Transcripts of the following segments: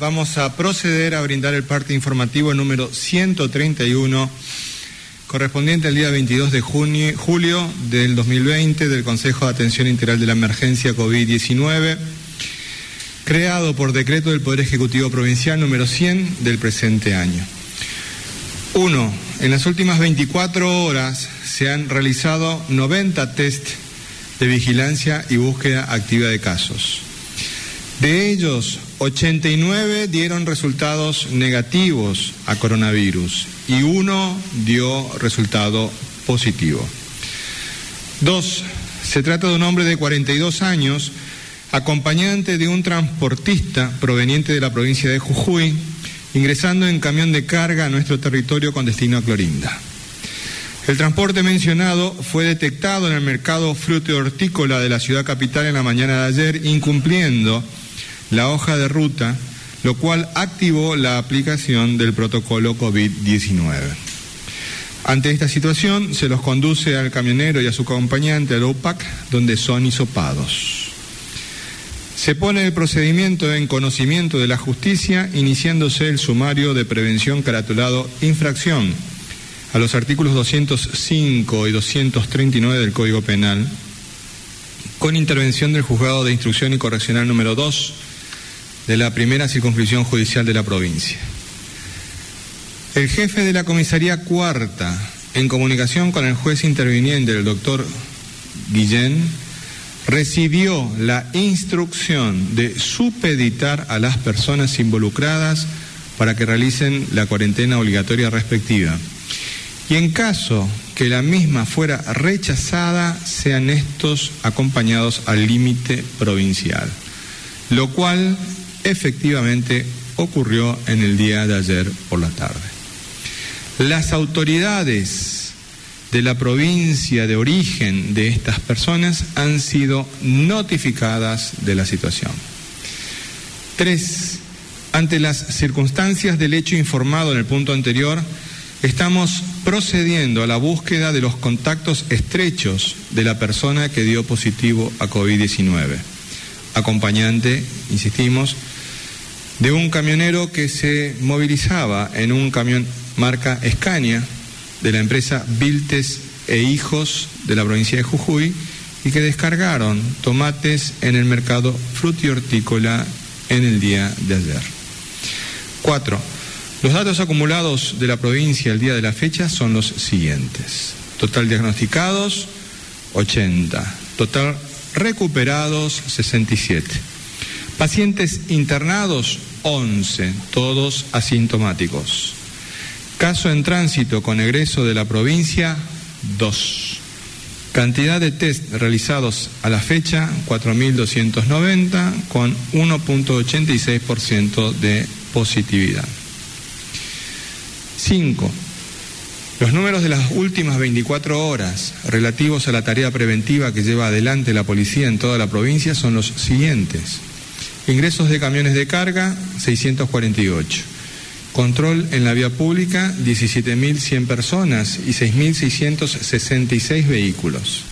Vamos a proceder a brindar el parte informativo número 131, correspondiente al día 22 de junio, julio del 2020 del Consejo de Atención Integral de la Emergencia COVID-19, creado por decreto del Poder Ejecutivo Provincial número 100 del presente año. 1. En las últimas 24 horas se han realizado 90 test de vigilancia y búsqueda activa de casos. De ellos, 89 dieron resultados negativos a coronavirus y uno dio resultado positivo. Dos, se trata de un hombre de 42 años, acompañante de un transportista proveniente de la provincia de Jujuy, ingresando en camión de carga a nuestro territorio con destino a Clorinda. El transporte mencionado fue detectado en el mercado fruto hortícola de la ciudad capital en la mañana de ayer, incumpliendo la hoja de ruta, lo cual activó la aplicación del protocolo COVID-19. Ante esta situación, se los conduce al camionero y a su acompañante al OPAC, donde son hisopados. Se pone el procedimiento en conocimiento de la justicia, iniciándose el sumario de prevención caratulado infracción a los artículos 205 y 239 del Código Penal, con intervención del Juzgado de Instrucción y Correccional número 2 de la primera circunscripción judicial de la provincia. El jefe de la comisaría cuarta, en comunicación con el juez interviniente, el doctor Guillén, recibió la instrucción de supeditar a las personas involucradas para que realicen la cuarentena obligatoria respectiva. Y en caso que la misma fuera rechazada, sean estos acompañados al límite provincial, lo cual efectivamente ocurrió en el día de ayer por la tarde. Las autoridades de la provincia de origen de estas personas han sido notificadas de la situación. Tres, ante las circunstancias del hecho informado en el punto anterior, estamos procediendo a la búsqueda de los contactos estrechos de la persona que dio positivo a COVID-19. Acompañante, insistimos, de un camionero que se movilizaba en un camión marca Escaña de la empresa Viltes e Hijos de la provincia de Jujuy y que descargaron tomates en el mercado frutihortícola en el día de ayer. Cuatro, los datos acumulados de la provincia el día de la fecha son los siguientes. Total diagnosticados, 80. Total recuperados, 67. Pacientes internados, 11, todos asintomáticos. Caso en tránsito con egreso de la provincia, 2. Cantidad de test realizados a la fecha, 4.290, con 1.86% de positividad. 5. Los números de las últimas 24 horas relativos a la tarea preventiva que lleva adelante la policía en toda la provincia son los siguientes. Ingresos de camiones de carga, 648. Control en la vía pública, 17.100 personas y 6.666 vehículos.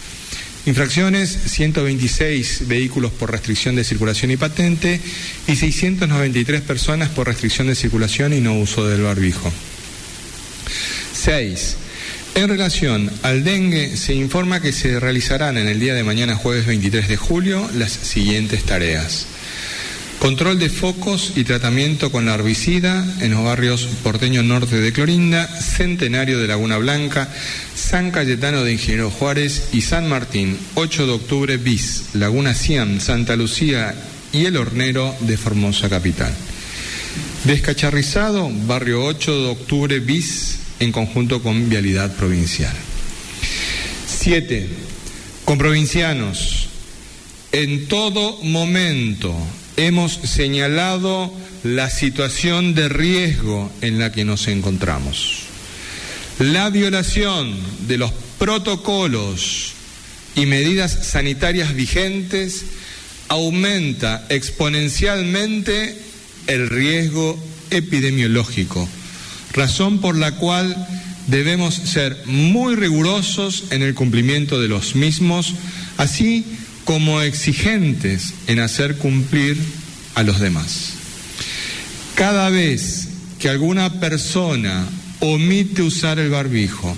Infracciones, 126 vehículos por restricción de circulación y patente y 693 personas por restricción de circulación y no uso del barbijo. 6. En relación al dengue, se informa que se realizarán en el día de mañana, jueves 23 de julio, las siguientes tareas. Control de focos y tratamiento con la herbicida en los barrios Porteño Norte de Clorinda, Centenario de Laguna Blanca, San Cayetano de Ingeniero Juárez y San Martín, 8 de octubre bis, Laguna Ciam, Santa Lucía y El Hornero de Formosa Capital. Descacharrizado, barrio 8 de octubre bis, en conjunto con Vialidad Provincial. 7. Con provincianos. En todo momento hemos señalado la situación de riesgo en la que nos encontramos. La violación de los protocolos y medidas sanitarias vigentes aumenta exponencialmente el riesgo epidemiológico, razón por la cual debemos ser muy rigurosos en el cumplimiento de los mismos, así como exigentes en hacer cumplir a los demás. Cada vez que alguna persona omite usar el barbijo,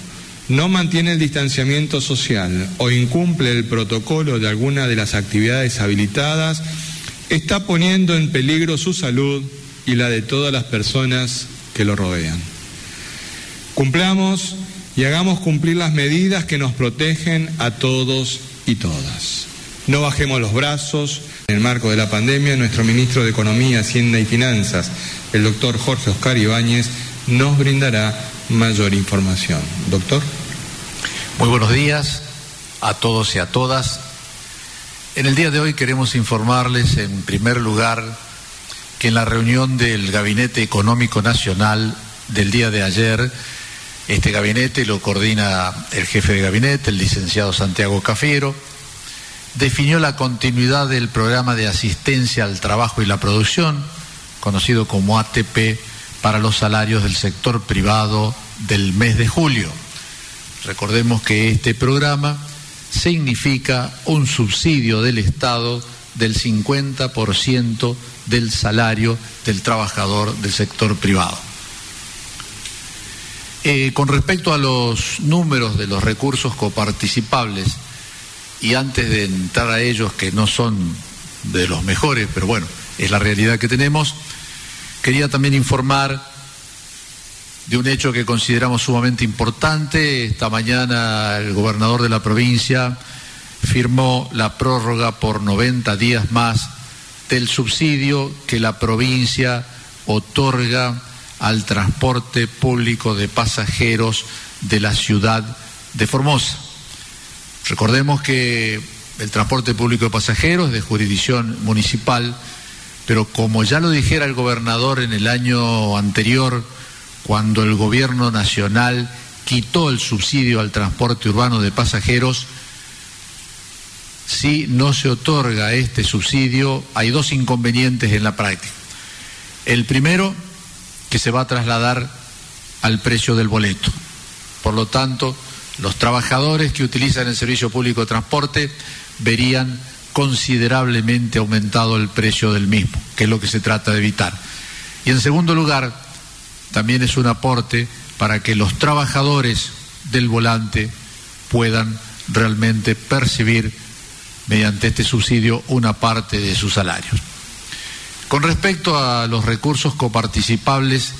no mantiene el distanciamiento social o incumple el protocolo de alguna de las actividades habilitadas, está poniendo en peligro su salud y la de todas las personas que lo rodean. Cumplamos y hagamos cumplir las medidas que nos protegen a todos y todas. No bajemos los brazos. En el marco de la pandemia, nuestro ministro de Economía, Hacienda y Finanzas, el doctor Jorge Oscar Ibáñez, nos brindará mayor información. Doctor. Muy buenos días a todos y a todas. En el día de hoy queremos informarles, en primer lugar, que en la reunión del Gabinete Económico Nacional del día de ayer, este gabinete lo coordina el jefe de gabinete, el licenciado Santiago Cafiero, definió la continuidad del programa de asistencia al trabajo y la producción, conocido como ATP, para los salarios del sector privado del mes de julio. Recordemos que este programa significa un subsidio del Estado del 50% del salario del trabajador del sector privado. Eh, con respecto a los números de los recursos coparticipables, y antes de entrar a ellos, que no son de los mejores, pero bueno, es la realidad que tenemos, quería también informar de un hecho que consideramos sumamente importante. Esta mañana el gobernador de la provincia firmó la prórroga por 90 días más del subsidio que la provincia otorga al transporte público de pasajeros de la ciudad de Formosa. Recordemos que el transporte público de pasajeros es de jurisdicción municipal, pero como ya lo dijera el gobernador en el año anterior, cuando el gobierno nacional quitó el subsidio al transporte urbano de pasajeros, si no se otorga este subsidio, hay dos inconvenientes en la práctica. El primero, que se va a trasladar al precio del boleto. Por lo tanto, los trabajadores que utilizan el servicio público de transporte verían considerablemente aumentado el precio del mismo, que es lo que se trata de evitar. Y en segundo lugar, también es un aporte para que los trabajadores del volante puedan realmente percibir mediante este subsidio una parte de sus salarios. Con respecto a los recursos coparticipables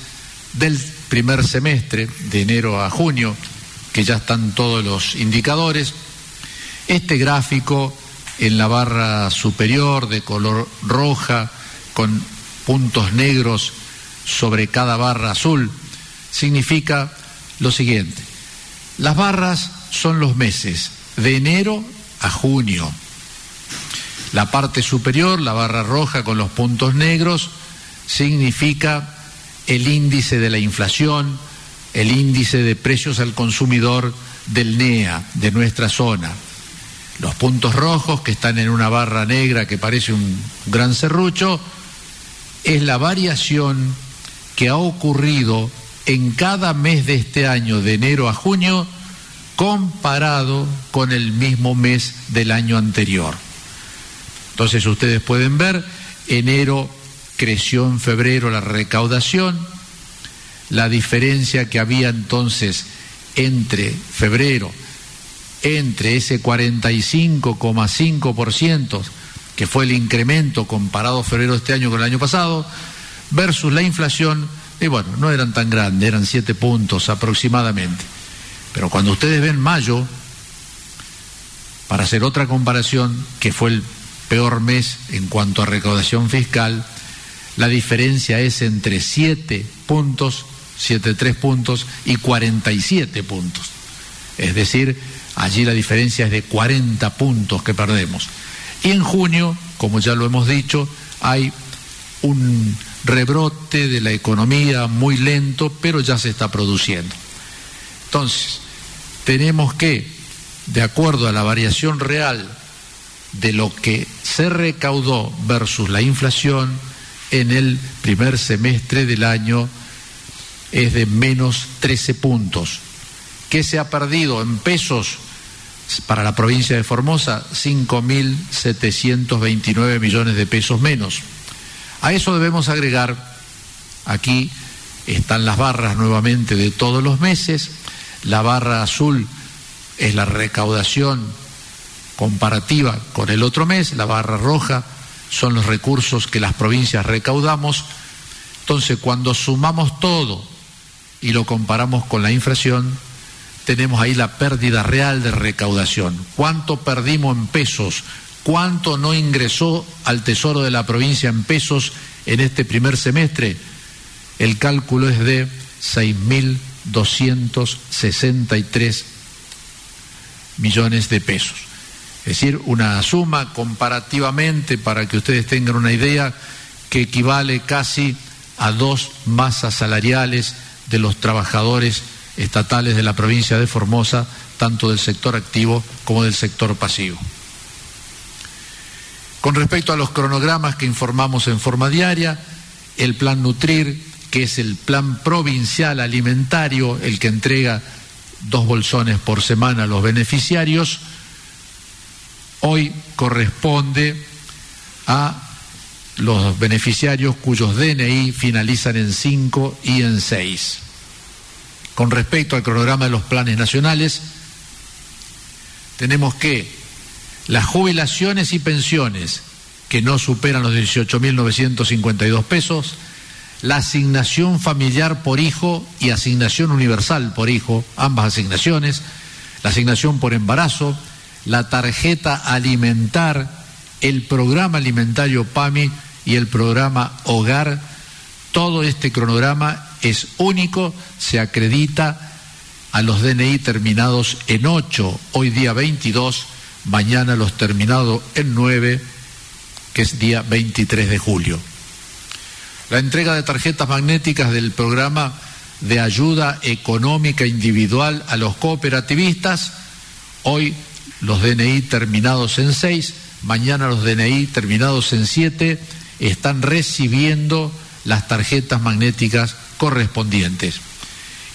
del primer semestre, de enero a junio, que ya están todos los indicadores, este gráfico en la barra superior de color roja con puntos negros sobre cada barra azul significa lo siguiente. Las barras son los meses de enero a junio. La parte superior, la barra roja con los puntos negros, significa el índice de la inflación, el índice de precios al consumidor del NEA, de nuestra zona. Los puntos rojos que están en una barra negra que parece un gran serrucho, es la variación que ha ocurrido en cada mes de este año, de enero a junio, comparado con el mismo mes del año anterior. Entonces ustedes pueden ver, enero creció en febrero la recaudación, la diferencia que había entonces entre febrero, entre ese 45,5% que fue el incremento comparado febrero de este año con el año pasado, versus la inflación, y bueno, no eran tan grandes, eran 7 puntos aproximadamente. Pero cuando ustedes ven mayo, para hacer otra comparación, que fue el peor mes en cuanto a recaudación fiscal, la diferencia es entre 7 puntos, 7,3 puntos y 47 puntos. Es decir, allí la diferencia es de 40 puntos que perdemos. Y en junio, como ya lo hemos dicho, hay un rebrote de la economía muy lento, pero ya se está produciendo. Entonces, tenemos que, de acuerdo a la variación real de lo que se recaudó versus la inflación en el primer semestre del año, es de menos 13 puntos. ¿Qué se ha perdido en pesos? Para la provincia de Formosa, 5.729 millones de pesos menos. A eso debemos agregar, aquí están las barras nuevamente de todos los meses, la barra azul es la recaudación comparativa con el otro mes, la barra roja son los recursos que las provincias recaudamos. Entonces, cuando sumamos todo y lo comparamos con la inflación, tenemos ahí la pérdida real de recaudación. ¿Cuánto perdimos en pesos? ¿Cuánto no ingresó al Tesoro de la provincia en pesos en este primer semestre? El cálculo es de 6.263 millones de pesos. Es decir, una suma comparativamente, para que ustedes tengan una idea, que equivale casi a dos masas salariales de los trabajadores estatales de la provincia de Formosa, tanto del sector activo como del sector pasivo. Con respecto a los cronogramas que informamos en forma diaria, el plan Nutrir, que es el plan provincial alimentario, el que entrega dos bolsones por semana a los beneficiarios, hoy corresponde a los beneficiarios cuyos DNI finalizan en 5 y en 6. Con respecto al cronograma de los planes nacionales, tenemos que las jubilaciones y pensiones que no superan los 18.952 pesos, la asignación familiar por hijo y asignación universal por hijo, ambas asignaciones, la asignación por embarazo, la tarjeta alimentar, el programa alimentario PAMI y el programa Hogar, todo este cronograma es único, se acredita a los DNI terminados en 8, hoy día 22, mañana los terminados en 9, que es día 23 de julio. La entrega de tarjetas magnéticas del programa de ayuda económica individual a los cooperativistas, hoy los DNI terminados en 6, mañana los DNI terminados en 7, están recibiendo las tarjetas magnéticas correspondientes.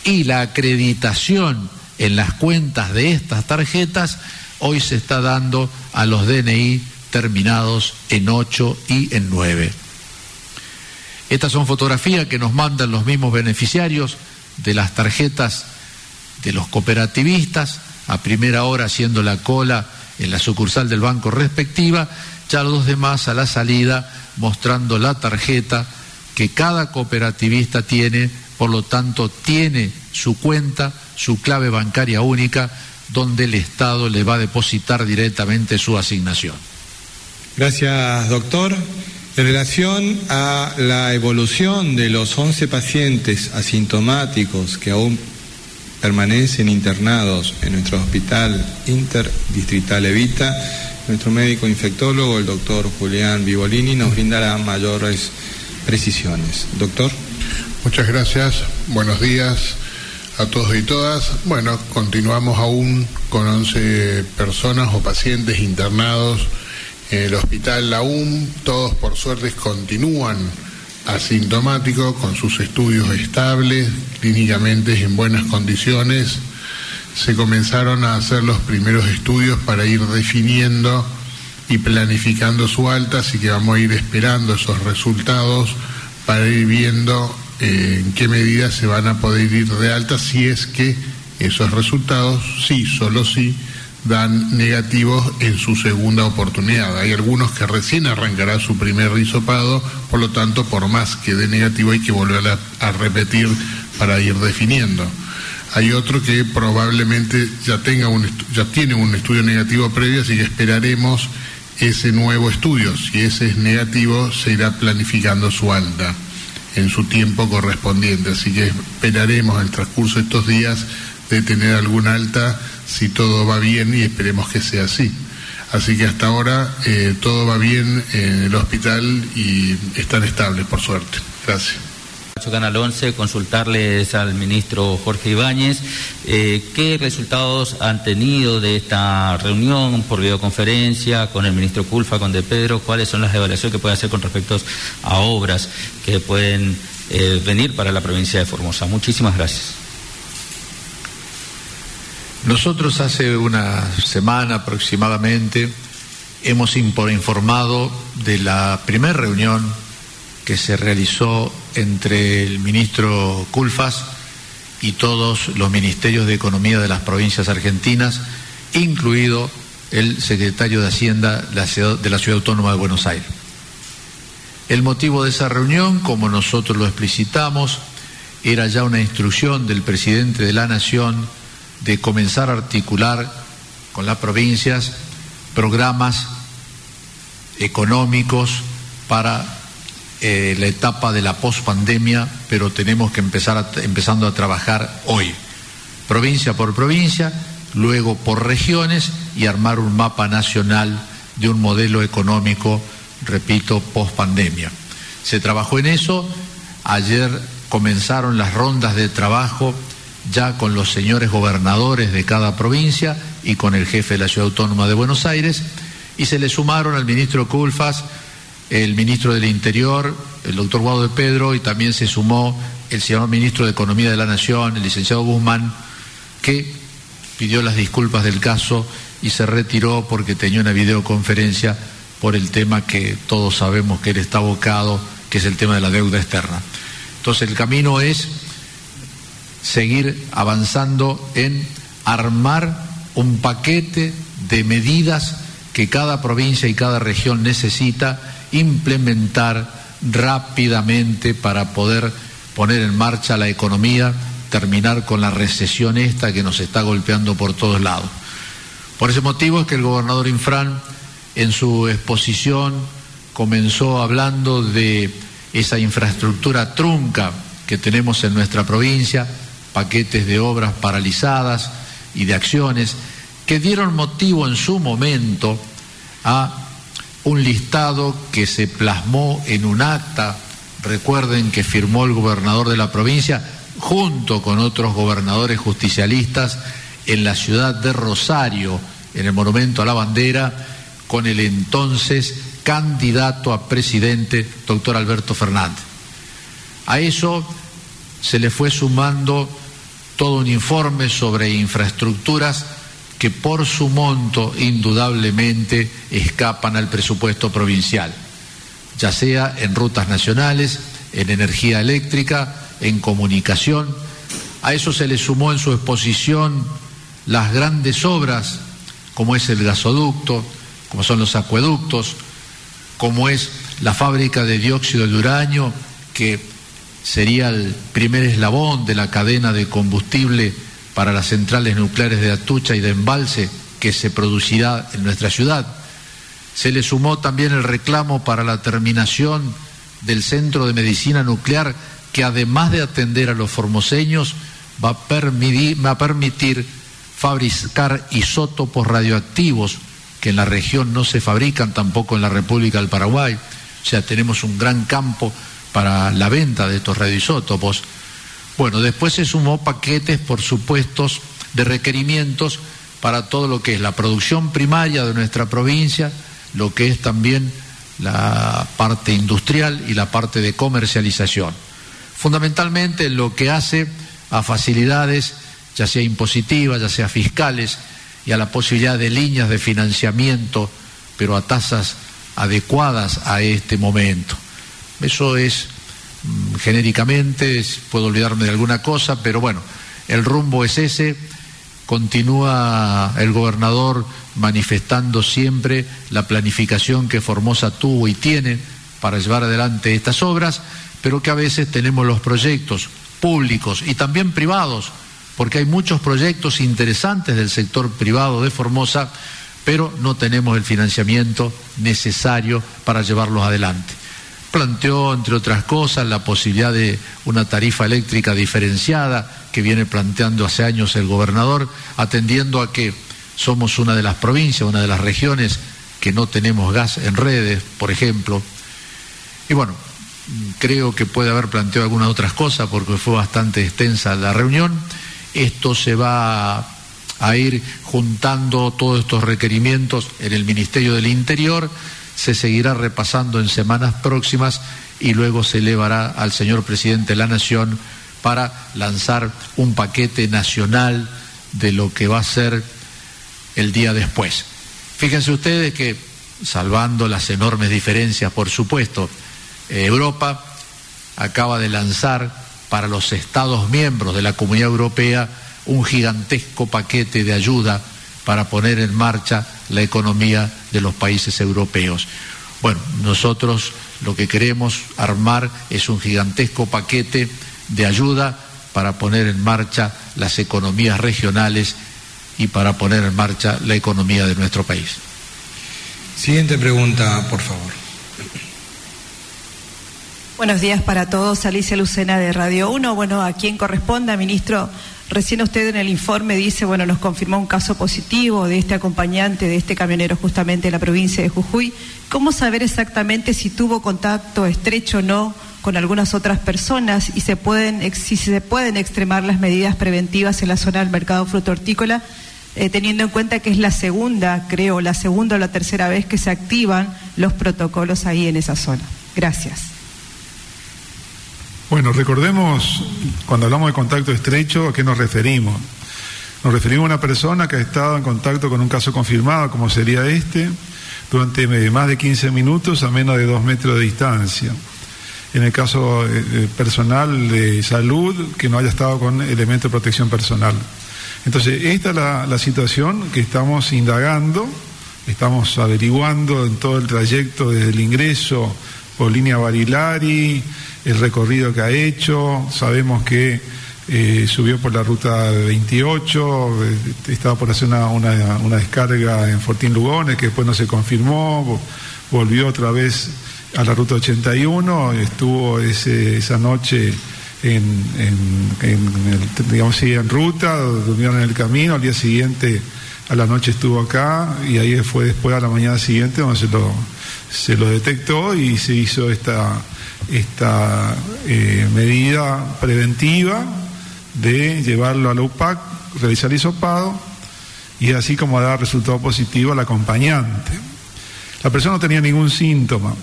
Y la acreditación en las cuentas de estas tarjetas hoy se está dando a los DNI terminados en 8 y en 9. Estas son fotografías que nos mandan los mismos beneficiarios de las tarjetas de los cooperativistas, a primera hora haciendo la cola en la sucursal del banco respectiva, ya los demás a la salida mostrando la tarjeta que cada cooperativista tiene, por lo tanto tiene su cuenta, su clave bancaria única, donde el Estado le va a depositar directamente su asignación. Gracias, doctor. En relación a la evolución de los 11 pacientes asintomáticos que aún permanecen internados en nuestro hospital interdistrital Evita, nuestro médico infectólogo, el doctor Julián Vivolini, nos brindará mayores precisiones. Doctor. Muchas gracias. Buenos días a todos y todas. Bueno, continuamos aún con 11 personas o pacientes internados en el hospital UM. Todos por suerte continúan asintomáticos con sus estudios estables, clínicamente en buenas condiciones. Se comenzaron a hacer los primeros estudios para ir definiendo y planificando su alta, así que vamos a ir esperando esos resultados para ir viendo eh, en qué medida se van a poder ir de alta si es que esos resultados, sí, solo sí, dan negativos en su segunda oportunidad. Hay algunos que recién arrancará su primer risopado, por lo tanto, por más que dé negativo hay que volver a, a repetir para ir definiendo. Hay otro que probablemente ya tenga un ya tiene un estudio negativo previo, así que esperaremos ese nuevo estudio. Si ese es negativo, se irá planificando su alta en su tiempo correspondiente. Así que esperaremos el transcurso de estos días de tener alguna alta si todo va bien y esperemos que sea así. Así que hasta ahora eh, todo va bien en el hospital y están estables, por suerte. Gracias. Canal 11, consultarles al ministro Jorge Ibáñez eh, qué resultados han tenido de esta reunión por videoconferencia con el ministro Culfa, con De Pedro, cuáles son las evaluaciones que puede hacer con respecto a obras que pueden eh, venir para la provincia de Formosa. Muchísimas gracias. Nosotros hace una semana aproximadamente hemos informado de la primera reunión que se realizó entre el ministro Culfas y todos los ministerios de Economía de las provincias argentinas, incluido el secretario de Hacienda de la Ciudad Autónoma de Buenos Aires. El motivo de esa reunión, como nosotros lo explicitamos, era ya una instrucción del presidente de la Nación de comenzar a articular con las provincias programas económicos para eh, la etapa de la pospandemia, pero tenemos que empezar empezando a trabajar hoy, provincia por provincia, luego por regiones y armar un mapa nacional de un modelo económico, repito, pospandemia. Se trabajó en eso, ayer comenzaron las rondas de trabajo ya con los señores gobernadores de cada provincia y con el jefe de la Ciudad Autónoma de Buenos Aires, y se le sumaron al ministro Culfas el ministro del Interior, el doctor Guado de Pedro, y también se sumó el señor ministro de Economía de la Nación, el licenciado Guzmán, que pidió las disculpas del caso y se retiró porque tenía una videoconferencia por el tema que todos sabemos que él está abocado, que es el tema de la deuda externa. Entonces el camino es seguir avanzando en armar un paquete de medidas que cada provincia y cada región necesita implementar rápidamente para poder poner en marcha la economía, terminar con la recesión esta que nos está golpeando por todos lados. Por ese motivo es que el gobernador Infran en su exposición comenzó hablando de esa infraestructura trunca que tenemos en nuestra provincia, paquetes de obras paralizadas y de acciones que dieron motivo en su momento a un listado que se plasmó en un acta, recuerden que firmó el gobernador de la provincia junto con otros gobernadores justicialistas en la ciudad de Rosario, en el Monumento a la Bandera, con el entonces candidato a presidente, doctor Alberto Fernández. A eso se le fue sumando todo un informe sobre infraestructuras que por su monto indudablemente escapan al presupuesto provincial, ya sea en rutas nacionales, en energía eléctrica, en comunicación. A eso se le sumó en su exposición las grandes obras, como es el gasoducto, como son los acueductos, como es la fábrica de dióxido de uranio, que sería el primer eslabón de la cadena de combustible para las centrales nucleares de Atucha y de Embalse que se producirá en nuestra ciudad. Se le sumó también el reclamo para la terminación del Centro de Medicina Nuclear que además de atender a los formoseños va a permitir, va a permitir fabricar isótopos radioactivos que en la región no se fabrican tampoco en la República del Paraguay. O sea, tenemos un gran campo para la venta de estos radioisótopos. Bueno, después se sumó paquetes, por supuesto, de requerimientos para todo lo que es la producción primaria de nuestra provincia, lo que es también la parte industrial y la parte de comercialización. Fundamentalmente lo que hace a facilidades, ya sea impositivas, ya sea fiscales, y a la posibilidad de líneas de financiamiento, pero a tasas adecuadas a este momento. Eso es genéricamente, puedo olvidarme de alguna cosa, pero bueno, el rumbo es ese. Continúa el gobernador manifestando siempre la planificación que Formosa tuvo y tiene para llevar adelante estas obras, pero que a veces tenemos los proyectos públicos y también privados, porque hay muchos proyectos interesantes del sector privado de Formosa, pero no tenemos el financiamiento necesario para llevarlos adelante planteó, entre otras cosas, la posibilidad de una tarifa eléctrica diferenciada que viene planteando hace años el gobernador, atendiendo a que somos una de las provincias, una de las regiones que no tenemos gas en redes, por ejemplo. Y bueno, creo que puede haber planteado algunas otras cosas porque fue bastante extensa la reunión. Esto se va a ir juntando todos estos requerimientos en el Ministerio del Interior, se seguirá repasando en semanas próximas y luego se elevará al señor presidente de la Nación para lanzar un paquete nacional de lo que va a ser el día después. Fíjense ustedes que, salvando las enormes diferencias, por supuesto, Europa acaba de lanzar para los Estados miembros de la Comunidad Europea un gigantesco paquete de ayuda para poner en marcha la economía de los países europeos. Bueno, nosotros lo que queremos armar es un gigantesco paquete de ayuda para poner en marcha las economías regionales y para poner en marcha la economía de nuestro país. Siguiente pregunta, por favor. Buenos días para todos. Alicia Lucena de Radio 1. Bueno, a quien corresponda, ministro, recién usted en el informe dice, bueno, nos confirmó un caso positivo de este acompañante, de este camionero justamente en la provincia de Jujuy. ¿Cómo saber exactamente si tuvo contacto estrecho o no con algunas otras personas y si se pueden extremar las medidas preventivas en la zona del mercado fruto hortícola? Eh, teniendo en cuenta que es la segunda, creo, la segunda o la tercera vez que se activan los protocolos ahí en esa zona. Gracias. Bueno, recordemos, cuando hablamos de contacto estrecho, ¿a qué nos referimos? Nos referimos a una persona que ha estado en contacto con un caso confirmado, como sería este, durante más de 15 minutos a menos de dos metros de distancia. En el caso eh, eh, personal de salud, que no haya estado con elementos de protección personal. Entonces, esta es la situación que estamos indagando, estamos averiguando en todo el trayecto desde el ingreso por línea Barilari, el recorrido que ha hecho, sabemos que eh, subió por la ruta 28, eh, estaba por hacer una, descarga en Fortín Lugones, que después no se confirmó, volvió otra vez a la ruta 81, estuvo esa noche en, digamos en ruta, durmieron en el camino, al día siguiente a la noche estuvo acá y ahí fue después a la mañana siguiente donde se lo, se lo detectó y se hizo esta esta eh, medida preventiva de llevarlo a la UPAC, realizar hisopado y así como dar resultado positivo al acompañante. La persona no tenía ningún síntoma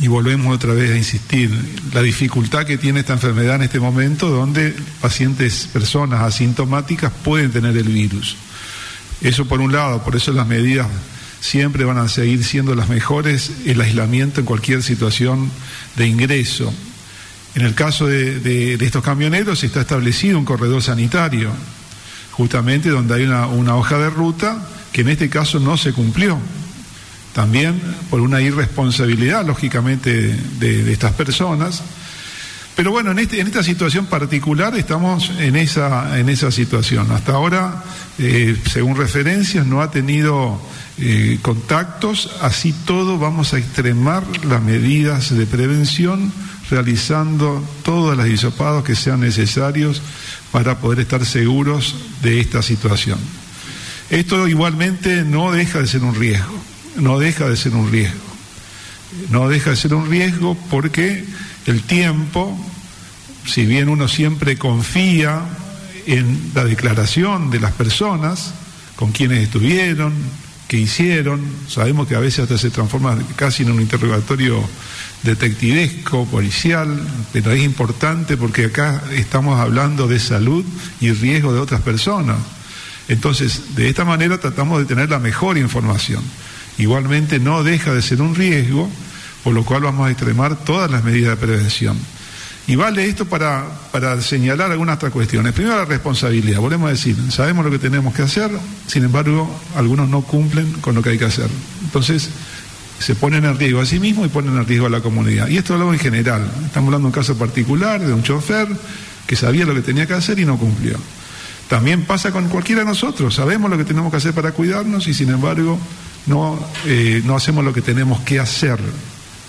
y volvemos otra vez a insistir, la dificultad que tiene esta enfermedad en este momento donde pacientes, personas asintomáticas pueden tener el virus. Eso por un lado, por eso las medidas siempre van a seguir siendo las mejores, el aislamiento en cualquier situación de ingreso. En el caso de, estos camioneros está establecido un corredor sanitario, justamente donde hay una, hoja de ruta que en este caso no se cumplió. También por una irresponsabilidad, lógicamente, de, estas personas. Pero bueno, en, este, en, esta situación particular estamos en esa, en esa situación. Hasta ahora, eh, según referencias, no ha tenido eh, contactos, así todo vamos a extremar las medidas de prevención realizando todos los hisopados que sean necesarios para poder estar seguros de esta situación. Esto igualmente no deja de ser un riesgo, no deja de ser un riesgo, no deja de ser un riesgo porque el tiempo, si bien uno siempre confía en la declaración de las personas, con quienes estuvieron, que hicieron. Sabemos que a veces hasta se transforma casi en un interrogatorio detectivesco, policial, pero es importante porque acá estamos hablando de salud y riesgo de otras personas. Entonces, de esta manera tratamos de tener la mejor información. Igualmente no deja de ser un riesgo, por lo cual vamos a extremar todas las medidas de prevención. Y vale esto para, para señalar algunas otras cuestiones. Primero la responsabilidad, volvemos a decir, sabemos lo que tenemos que hacer, sin embargo, algunos no cumplen con lo que hay que hacer. Entonces, se ponen en riesgo a sí mismos y ponen en riesgo a la comunidad. Y esto hago en general. Estamos hablando de un caso particular de un chofer que sabía lo que tenía que hacer y no cumplió. También pasa con cualquiera de nosotros. Sabemos lo que tenemos que hacer para cuidarnos y sin embargo no, eh, no hacemos lo que tenemos que hacer.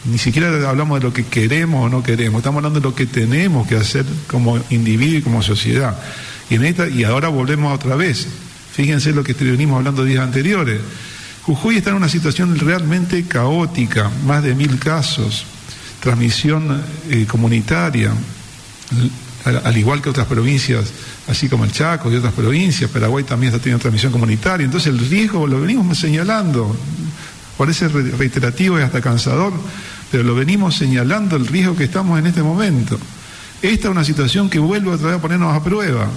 Ni siquiera hablamos de lo que queremos o no queremos, estamos hablando de lo que tenemos que hacer como individuo y como sociedad. Y, en esta, y ahora volvemos otra vez. Fíjense lo que venimos hablando días anteriores. Jujuy está en una situación realmente caótica, más de mil casos. transmisión eh, comunitaria, al, igual que otras provincias, así como el Chaco y otras provincias, Paraguay también está teniendo transmisión comunitaria, entonces el riesgo lo venimos señalando, parece reiterativo y hasta cansador, pero lo venimos señalando el riesgo que estamos en este momento. Esta es una situación que vuelve otra vez a ponernos a prueba,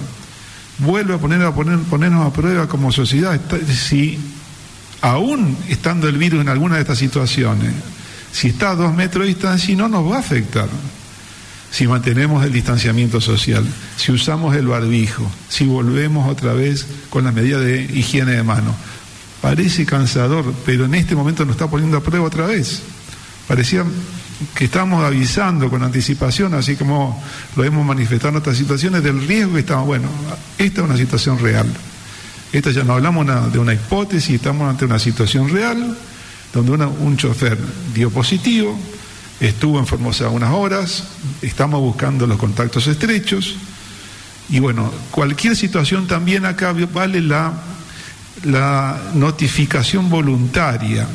vuelve a, poner, a poner, ponernos a prueba como sociedad. Si aún estando el virus en alguna de estas situaciones, si está a dos metros de distancia, no nos va a afectar. Si mantenemos el distanciamiento social, si usamos el barbijo, si volvemos otra vez con las medidas de higiene de mano. Parece cansador, pero en este momento nos está poniendo a prueba otra vez. Parecía que estamos avisando con anticipación, así como lo hemos manifestado en otras situaciones, del riesgo que estamos. Bueno, esta es una situación real. Esta ya no hablamos de una hipótesis, estamos ante una situación real donde un chofer dio positivo, estuvo en Formosa unas horas, estamos buscando los contactos estrechos y bueno, cualquier situación también acá vale la notificación voluntaria.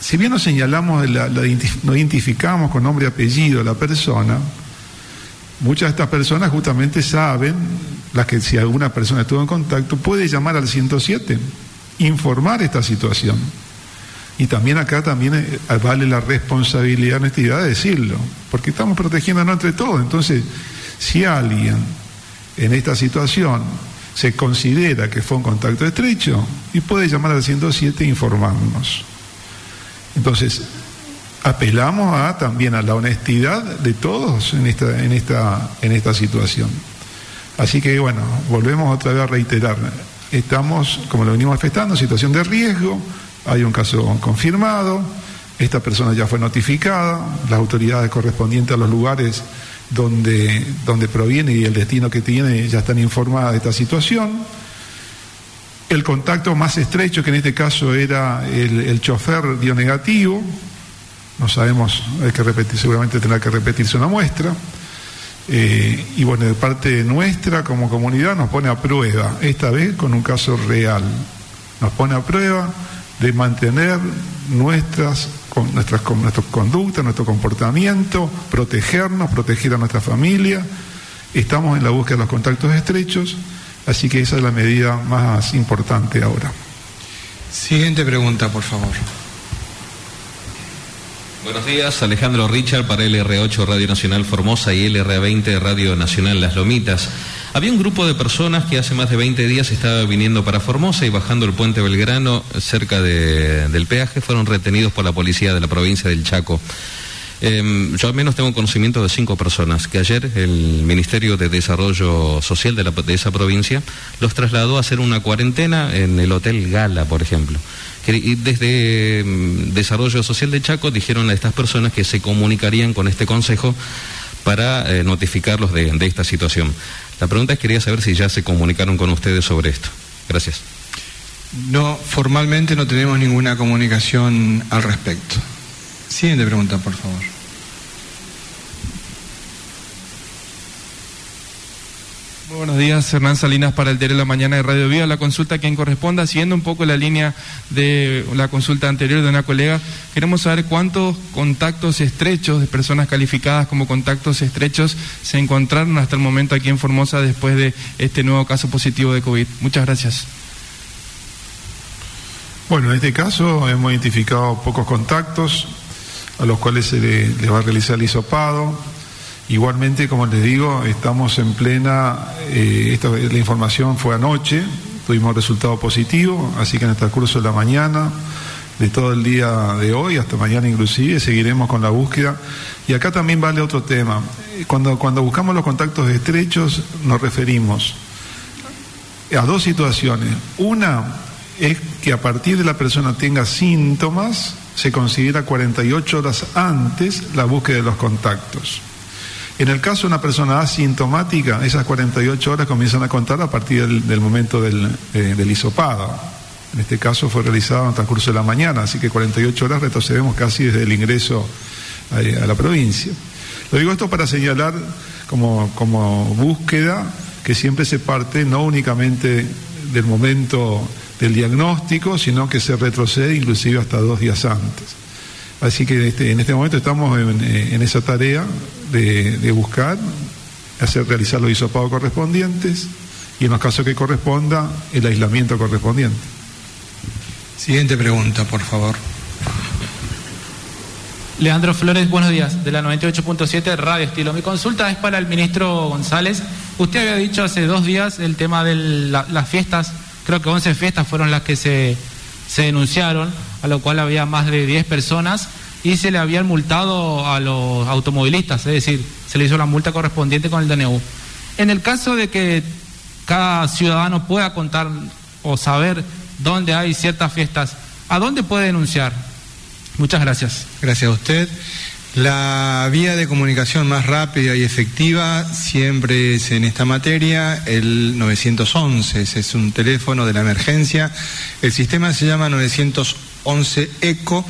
Si bien nos señalamos, la, nos identificamos con nombre y apellido a la persona, muchas de estas personas justamente saben las que si alguna persona estuvo en contacto, puede llamar al 107, informar esta situación. Y también acá también eh, vale la responsabilidad, honestidad de decirlo, porque estamos protegiéndonos entre todos. Entonces, si alguien en esta situación se considera que fue un contacto estrecho, y puede llamar al 107 e informarnos. Entonces, apelamos a, también a la honestidad de todos en esta, en esta, en esta situación. Así que bueno, volvemos otra vez a reiterar, estamos, como lo venimos manifestando, en situación de riesgo, hay un caso confirmado, esta persona ya fue notificada, las autoridades correspondientes a los lugares donde, donde proviene y el destino que tiene ya están informadas de esta situación. El contacto más estrecho, que en este caso era el, chofer dio negativo, no sabemos, hay que repetir, seguramente tendrá que repetirse una muestra. Eh, y bueno, de parte nuestra como comunidad nos pone a prueba, esta vez con un caso real. Nos pone a prueba de mantener nuestras, nuestras, nuestras conductas, nuestro comportamiento, protegernos, proteger a nuestra familia. Estamos en la búsqueda de los contactos estrechos, así que esa es la medida más importante ahora. Siguiente pregunta, por favor. Buenos días, Alejandro Richard para LR8 Radio Nacional Formosa y LR20 Radio Nacional Las Lomitas. Había un grupo de personas que hace más de 20 días estaba viniendo para Formosa y bajando el puente Belgrano cerca del peaje fueron retenidos por la policía de la provincia del Chaco. Em, yo al menos tengo conocimiento de cinco personas que ayer el Ministerio de Desarrollo Social de, de esa provincia los trasladó a hacer una cuarentena en el Hotel Gala, por ejemplo. Y desde mm, Desarrollo Social de Chaco dijeron a estas personas que se comunicarían con este consejo para eh, notificarlos de, esta situación. La pregunta es, quería saber si ya se comunicaron con ustedes sobre esto. Gracias. No, formalmente no tenemos ninguna comunicación al respecto. Siguiente pregunta, por favor. Muy buenos días, Hernán Salinas para el Diario de la Mañana de Radio Vida. La consulta a quien corresponda, siguiendo un poco la línea de la consulta anterior de una colega, queremos saber cuántos contactos estrechos de personas calificadas como contactos estrechos se encontraron hasta el momento aquí en Formosa después de este nuevo caso positivo de COVID. Muchas gracias. Bueno, en este caso hemos identificado pocos contactos a los cuales se le, va a realizar el hisopado Igualmente, como les digo, estamos en plena, eh, la información fue anoche, tuvimos resultado positivo, así que en el transcurso de la mañana, de todo el día de hoy, hasta mañana inclusive, seguiremos con la búsqueda. Y acá también vale otro tema. Cuando, cuando buscamos los contactos estrechos, nos referimos a dos situaciones. Una es que a partir de la persona tenga síntomas, se considera 48 horas antes la búsqueda de los contactos. En el caso de una persona asintomática, esas 48 horas comienzan a contar a partir del, momento del, eh, del, hisopado. En este caso fue realizado en el transcurso de la mañana, así que 48 horas retrocedemos casi desde el ingreso a, la provincia. Lo digo esto para señalar como, como búsqueda que siempre se parte no únicamente del momento del diagnóstico, sino que se retrocede inclusive hasta dos días antes. Así que este, en este momento estamos en, en esa tarea de, de, buscar, hacer realizar los hisopados correspondientes y en los casos que corresponda, el aislamiento correspondiente. Siguiente pregunta, por favor. Leandro Flores, buenos días, de la 98.7 Radio Estilo. Mi consulta es para el ministro González. Usted había dicho hace dos días el tema de la, las fiestas, creo que 11 fiestas fueron las que se, se denunciaron, a lo cual había más de 10 personas y se le habían multado a los automovilistas, es decir, se le hizo la multa correspondiente con el DNU. En el caso de que cada ciudadano pueda contar o saber dónde hay ciertas fiestas, ¿a dónde puede denunciar? Muchas gracias. Gracias a usted. La vía de comunicación más rápida y efectiva siempre es en esta materia el 911, ese es un teléfono de la emergencia. El sistema se llama 911 ECO,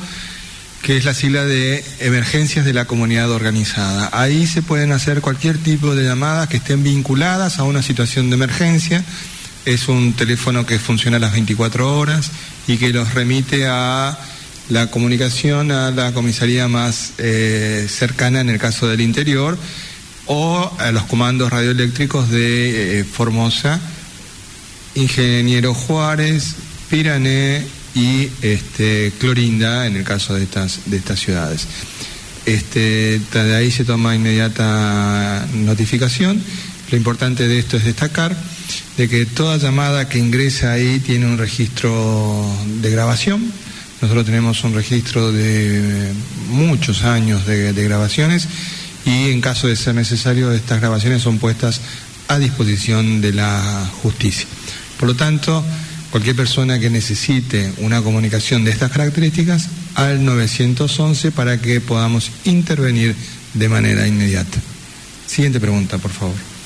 que es la sigla de emergencias de la comunidad organizada. Ahí se pueden hacer cualquier tipo de llamadas que estén vinculadas a una situación de emergencia. Es un teléfono que funciona las 24 horas y que los remite a la comunicación a la comisaría más eh, cercana en el caso del interior o a los comandos radioeléctricos de eh, Formosa, Ingeniero Juárez, Pirané y este, Clorinda en el caso de estas, de estas ciudades. Este, de ahí se toma inmediata notificación. Lo importante de esto es destacar de que toda llamada que ingresa ahí tiene un registro de grabación nosotros tenemos un registro de muchos años de, grabaciones y en caso de ser necesario estas grabaciones son puestas a disposición de la justicia. Por lo tanto, cualquier persona que necesite una comunicación de estas características al 911 para que podamos intervenir de manera inmediata. Siguiente pregunta, por favor.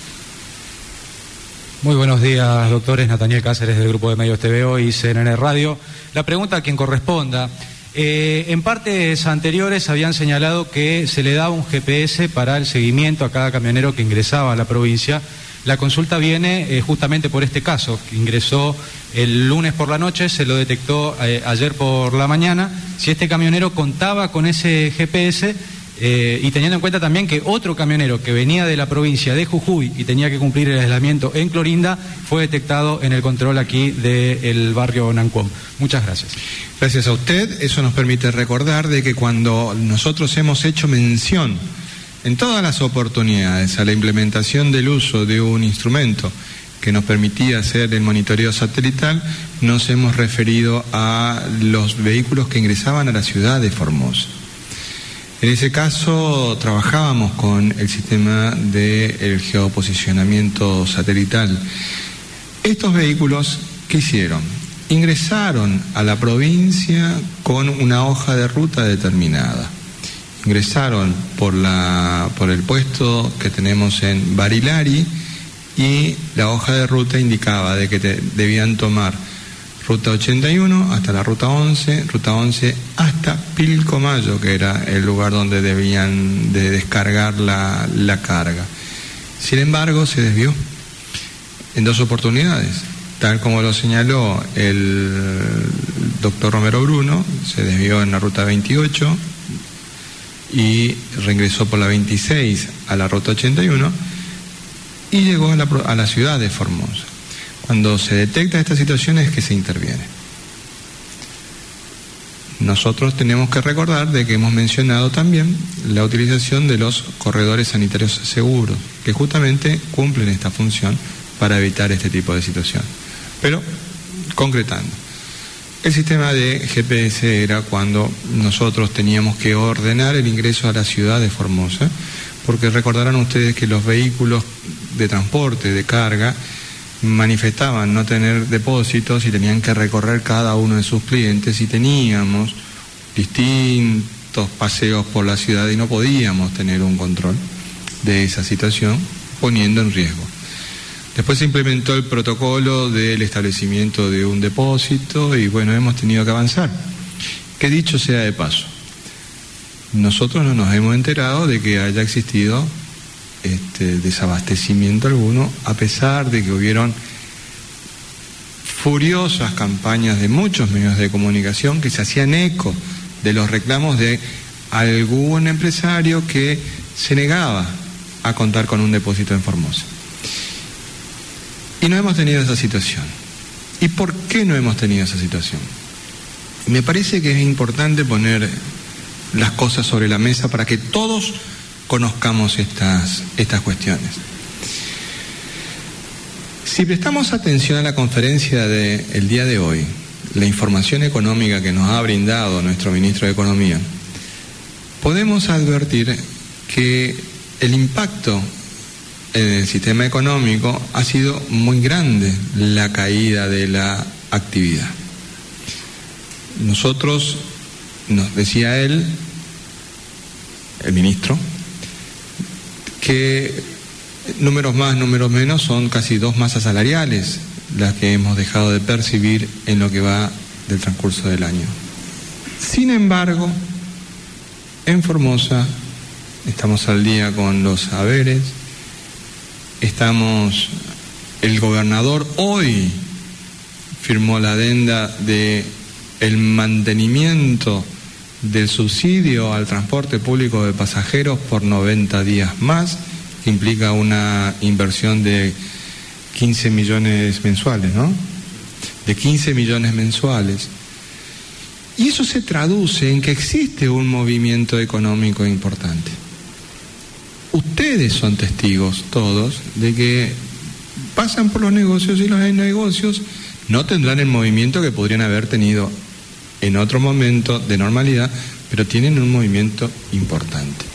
Muy buenos días, doctores. Nataniel Cáceres del Grupo de Medios TVO y CNN Radio. La pregunta a quien corresponda. Eh, en partes anteriores habían señalado que se le daba un GPS para el seguimiento a cada camionero que ingresaba a la provincia. La consulta viene eh, justamente por este caso, ingresó el lunes por la noche, se lo detectó eh, ayer por la mañana. Si este camionero contaba con ese GPS, eh, y teniendo en cuenta también que otro camionero que venía de la provincia de Jujuy y tenía que cumplir el aislamiento en Clorinda fue detectado en el control aquí del barrio Nancom. Muchas gracias. Gracias a usted. Eso nos permite recordar de que cuando nosotros hemos hecho mención en todas las oportunidades a la implementación del uso de un instrumento que nos permitía hacer el monitoreo satelital, nos hemos referido a los vehículos que ingresaban a la ciudad de Formosa. En ese caso trabajábamos con el sistema del geoposicionamiento satelital. Estos vehículos, ¿qué hicieron? Ingresaron a la provincia con una hoja de ruta determinada. Ingresaron por, la, por el puesto que tenemos en Barilari y la hoja de ruta indicaba de que debían tomar ruta 81 hasta la ruta 11, ruta 11 hasta Pilcomayo, que era el lugar donde debían de descargar la, la carga. Sin embargo, se desvió en dos oportunidades, tal como lo señaló el doctor Romero Bruno, se desvió en la ruta 28 y reingresó por la 26 a la ruta 81 y llegó a la, a la ciudad de Formosa. Cuando se detecta esta situación es que se interviene. Nosotros tenemos que recordar de que hemos mencionado también la utilización de los corredores sanitarios seguros, que justamente cumplen esta función para evitar este tipo de situación. Pero, concretando, el sistema de GPS era cuando nosotros teníamos que ordenar el ingreso a la ciudad de Formosa, porque recordarán ustedes que los vehículos de transporte, de carga, manifestaban no tener depósitos y tenían que recorrer cada uno de sus clientes y teníamos distintos paseos por la ciudad y no podíamos tener un control de esa situación poniendo en riesgo. Después se implementó el protocolo del establecimiento de un depósito y bueno, hemos tenido que avanzar. Que dicho sea de paso, nosotros no nos hemos enterado de que haya existido este, desabastecimiento alguno, a pesar de que hubieron furiosas campañas de muchos medios de comunicación que se hacían eco de los reclamos de algún empresario que se negaba a contar con un depósito en Formosa. Y no hemos tenido esa situación. ¿Y por qué no hemos tenido esa situación? Me parece que es importante poner las cosas sobre la mesa para que todos conozcamos estas, estas cuestiones. Si prestamos atención a la conferencia del día de hoy, la información económica que nos ha brindado nuestro ministro de Economía, podemos advertir que el impacto en el sistema económico ha sido muy grande la caída de la actividad. Nosotros, nos decía él, el ministro, que números más, números menos son casi dos masas salariales las que hemos dejado de percibir en lo que va del transcurso del año. Sin embargo, en Formosa estamos al día con los saberes, estamos, el gobernador hoy firmó la adenda de el mantenimiento del subsidio al transporte público de pasajeros por 90 días más, que implica una inversión de 15 millones mensuales, ¿no? De 15 millones mensuales. Y eso se traduce en que existe un movimiento económico importante. Ustedes son testigos todos de que pasan por los negocios y los negocios no tendrán el movimiento que podrían haber tenido en otro momento de normalidad, pero tienen un movimiento importante.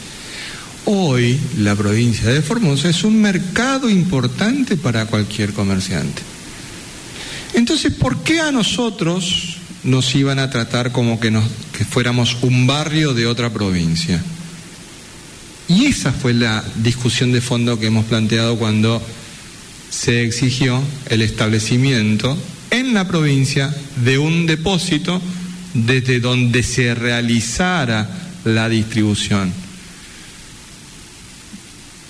Hoy la provincia de Formosa es un mercado importante para cualquier comerciante. Entonces, ¿por qué a nosotros nos iban a tratar como que, fuéramos un barrio de otra provincia? Y esa fue la discusión de fondo que hemos planteado cuando se exigió el establecimiento en la provincia de un depósito desde donde se realizara la distribución.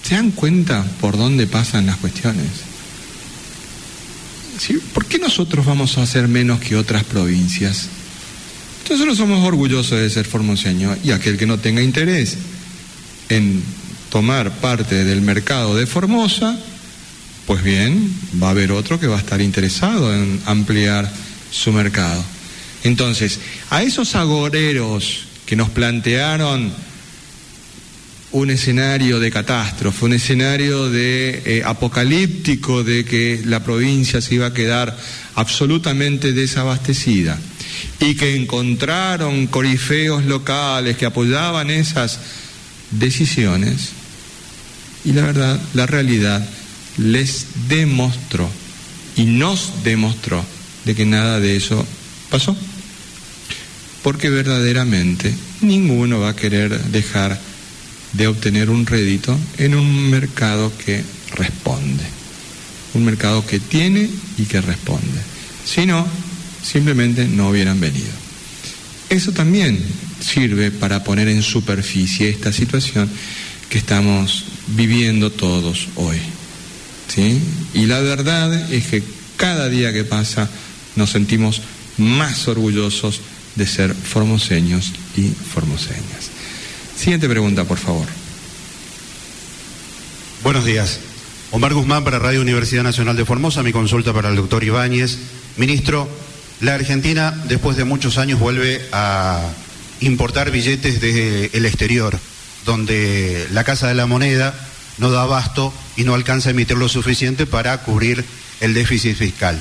¿Se dan cuenta por dónde pasan las cuestiones? ¿Por qué nosotros vamos a ser menos que otras provincias? Nosotros somos orgullosos de ser formoseños y aquel que no tenga interés en tomar parte del mercado de Formosa, pues bien, va a haber otro que va a estar interesado en ampliar su mercado. Entonces, a esos agoreros que nos plantearon un escenario de catástrofe, un escenario de eh, apocalíptico de que la provincia se iba a quedar absolutamente desabastecida y que encontraron corifeos locales que apoyaban esas decisiones y la verdad, la realidad les demostró y nos demostró de que nada de eso pasó porque verdaderamente ninguno va a querer dejar de obtener un rédito en un mercado que responde, un mercado que tiene y que responde. Si no, simplemente no hubieran venido. Eso también sirve para poner en superficie esta situación que estamos viviendo todos hoy. ¿sí? Y la verdad es que cada día que pasa nos sentimos más orgullosos de ser formoseños y formoseñas. Siguiente pregunta, por favor. Buenos días. Omar Guzmán para Radio Universidad Nacional de Formosa, mi consulta para el doctor Ibáñez. Ministro, la Argentina después de muchos años vuelve a importar billetes desde el exterior, donde la Casa de la Moneda no da abasto y no alcanza a emitir lo suficiente para cubrir el déficit fiscal.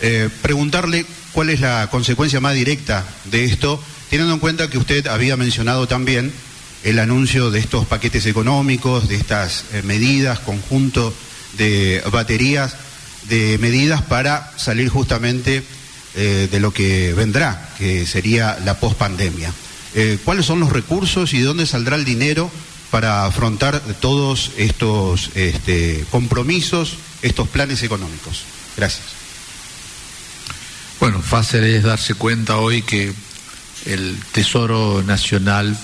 Eh, preguntarle cuál es la consecuencia más directa de esto, teniendo en cuenta que usted había mencionado también el anuncio de estos paquetes económicos, de estas eh, medidas, conjunto de baterías, de medidas para salir justamente eh, de lo que vendrá, que sería la pospandemia. ¿Cuáles son los recursos y de dónde saldrá el dinero para afrontar todos estos este, compromisos, estos planes económicos? Gracias. Bueno, fácil es darse cuenta hoy que el Tesoro Nacional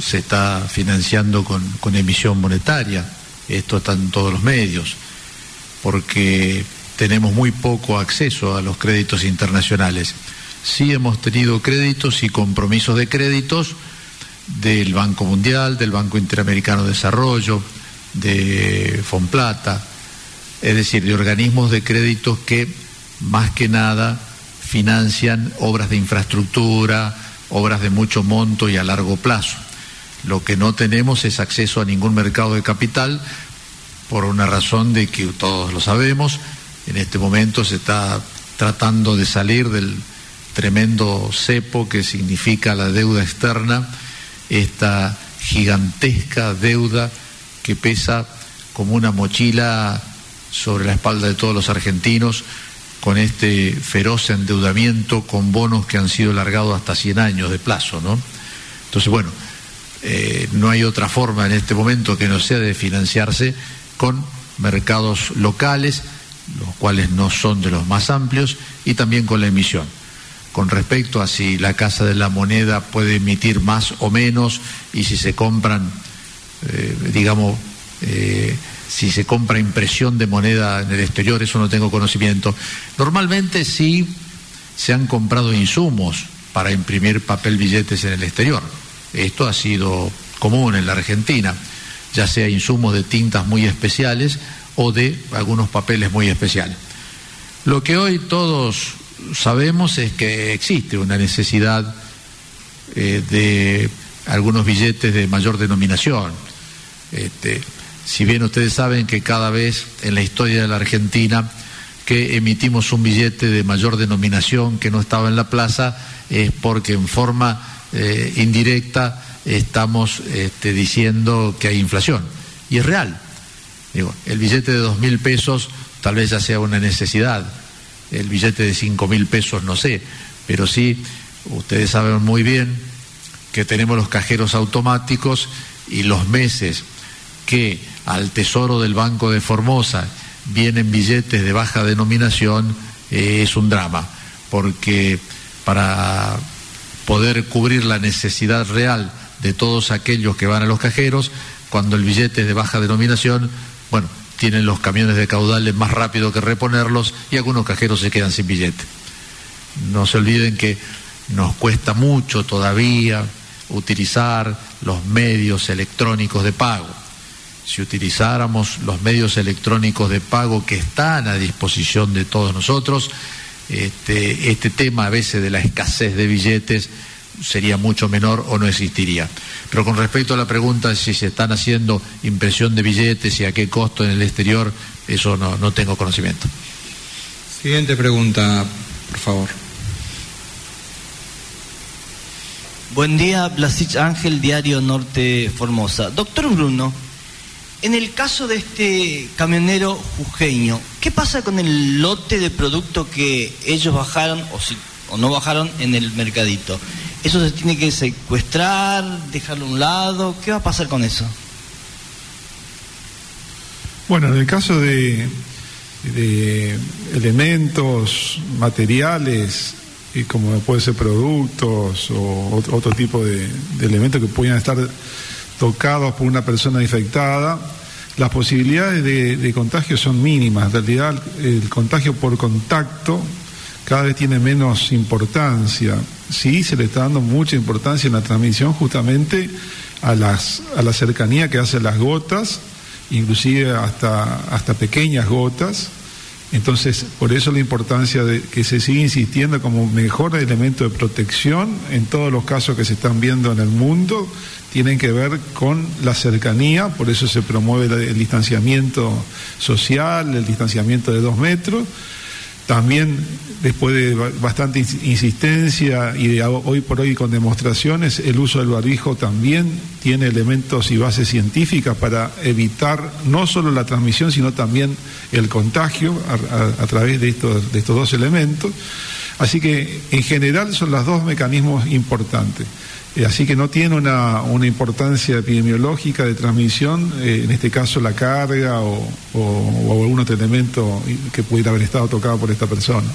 se está financiando con, emisión monetaria. Esto está en todos los medios, porque tenemos muy poco acceso a los créditos internacionales. sí hemos tenido créditos y compromisos de créditos del Banco Mundial, del Banco Interamericano de Desarrollo, de Fonplata, es decir, de organismos de créditos que más que nada financian obras de infraestructura, obras de mucho monto y a largo plazo. Lo que no tenemos es acceso a ningún mercado de capital por una razón de que todos lo sabemos, en este momento se está tratando de salir del tremendo cepo que significa la deuda externa, esta gigantesca deuda que pesa como una mochila sobre la espalda de todos los argentinos con este feroz endeudamiento con bonos que han sido largados hasta 100 años de plazo, ¿no? Entonces, bueno, eh, no hay otra forma en este momento que no sea de financiarse con mercados locales, los cuales no son de los más amplios, y también con la emisión. Con respecto a si la Casa de la Moneda puede emitir más o menos y si se compran, eh, digamos, eh, si se compra impresión de moneda en el exterior, eso no tengo conocimiento. Normalmente sí se han comprado insumos para imprimir papel billetes en el exterior. Esto ha sido común en la Argentina, ya sea insumos de tintas muy especiales o de algunos papeles muy especiales. Lo que hoy todos sabemos es que existe una necesidad eh, de algunos billetes de mayor denominación. Este, si bien ustedes saben que cada vez en la historia de la Argentina que emitimos un billete de mayor denominación que no estaba en la plaza es porque en forma eh, indirecta estamos este, diciendo que hay inflación. Y es real. El billete de dos mil pesos tal vez ya sea una necesidad. El billete de cinco mil pesos no sé. Pero sí, ustedes saben muy bien que tenemos los cajeros automáticos y los meses que al tesoro del Banco de Formosa vienen billetes de baja denominación, eh, es un drama, porque para poder cubrir la necesidad real de todos aquellos que van a los cajeros, cuando el billete es de baja denominación, bueno, tienen los camiones de caudales más rápido que reponerlos y algunos cajeros se quedan sin billete. No se olviden que nos cuesta mucho todavía utilizar los medios electrónicos de pago si utilizáramos los medios electrónicos de pago que están a disposición de todos nosotros, este, este, tema a veces de la escasez de billetes sería mucho menor o no existiría. Pero con respecto a la pregunta de si se están haciendo impresión de billetes y a qué costo en el exterior, eso no, no tengo conocimiento. Siguiente pregunta, por favor. Buen día, Blasich Ángel, Diario Norte Formosa. Doctor Bruno, en el caso de este camionero jujeño, ¿qué pasa con el lote de producto que ellos bajaron o, si, o no bajaron en el mercadito? ¿Eso se tiene que secuestrar, dejarlo a un lado? ¿Qué va a pasar con eso? Bueno, en el caso de, elementos materiales, y como puede ser productos o otro, tipo de, de elementos que puedan estar tocados por una persona infectada, las posibilidades de, contagio son mínimas. En realidad, el contagio por contacto cada vez tiene menos importancia. Sí, se le está dando mucha importancia en la transmisión justamente a, las, a la cercanía que hacen las gotas, inclusive hasta, hasta pequeñas gotas. Entonces, por eso la importancia de que se siga insistiendo como mejor elemento de protección en todos los casos que se están viendo en el mundo, tienen que ver con la cercanía, por eso se promueve el distanciamiento social, el distanciamiento de dos metros. También, después de bastante insistencia y de hoy por hoy con demostraciones, el uso del barbijo también tiene elementos y bases científicas para evitar no solo la transmisión, sino también el contagio a, través de estos, de estos dos elementos. Así que, en general, son los dos mecanismos importantes. Eh, así que no tiene una, importancia epidemiológica de transmisión, eh, en este caso la carga o, o algún otro elemento que pudiera haber estado tocado por esta persona.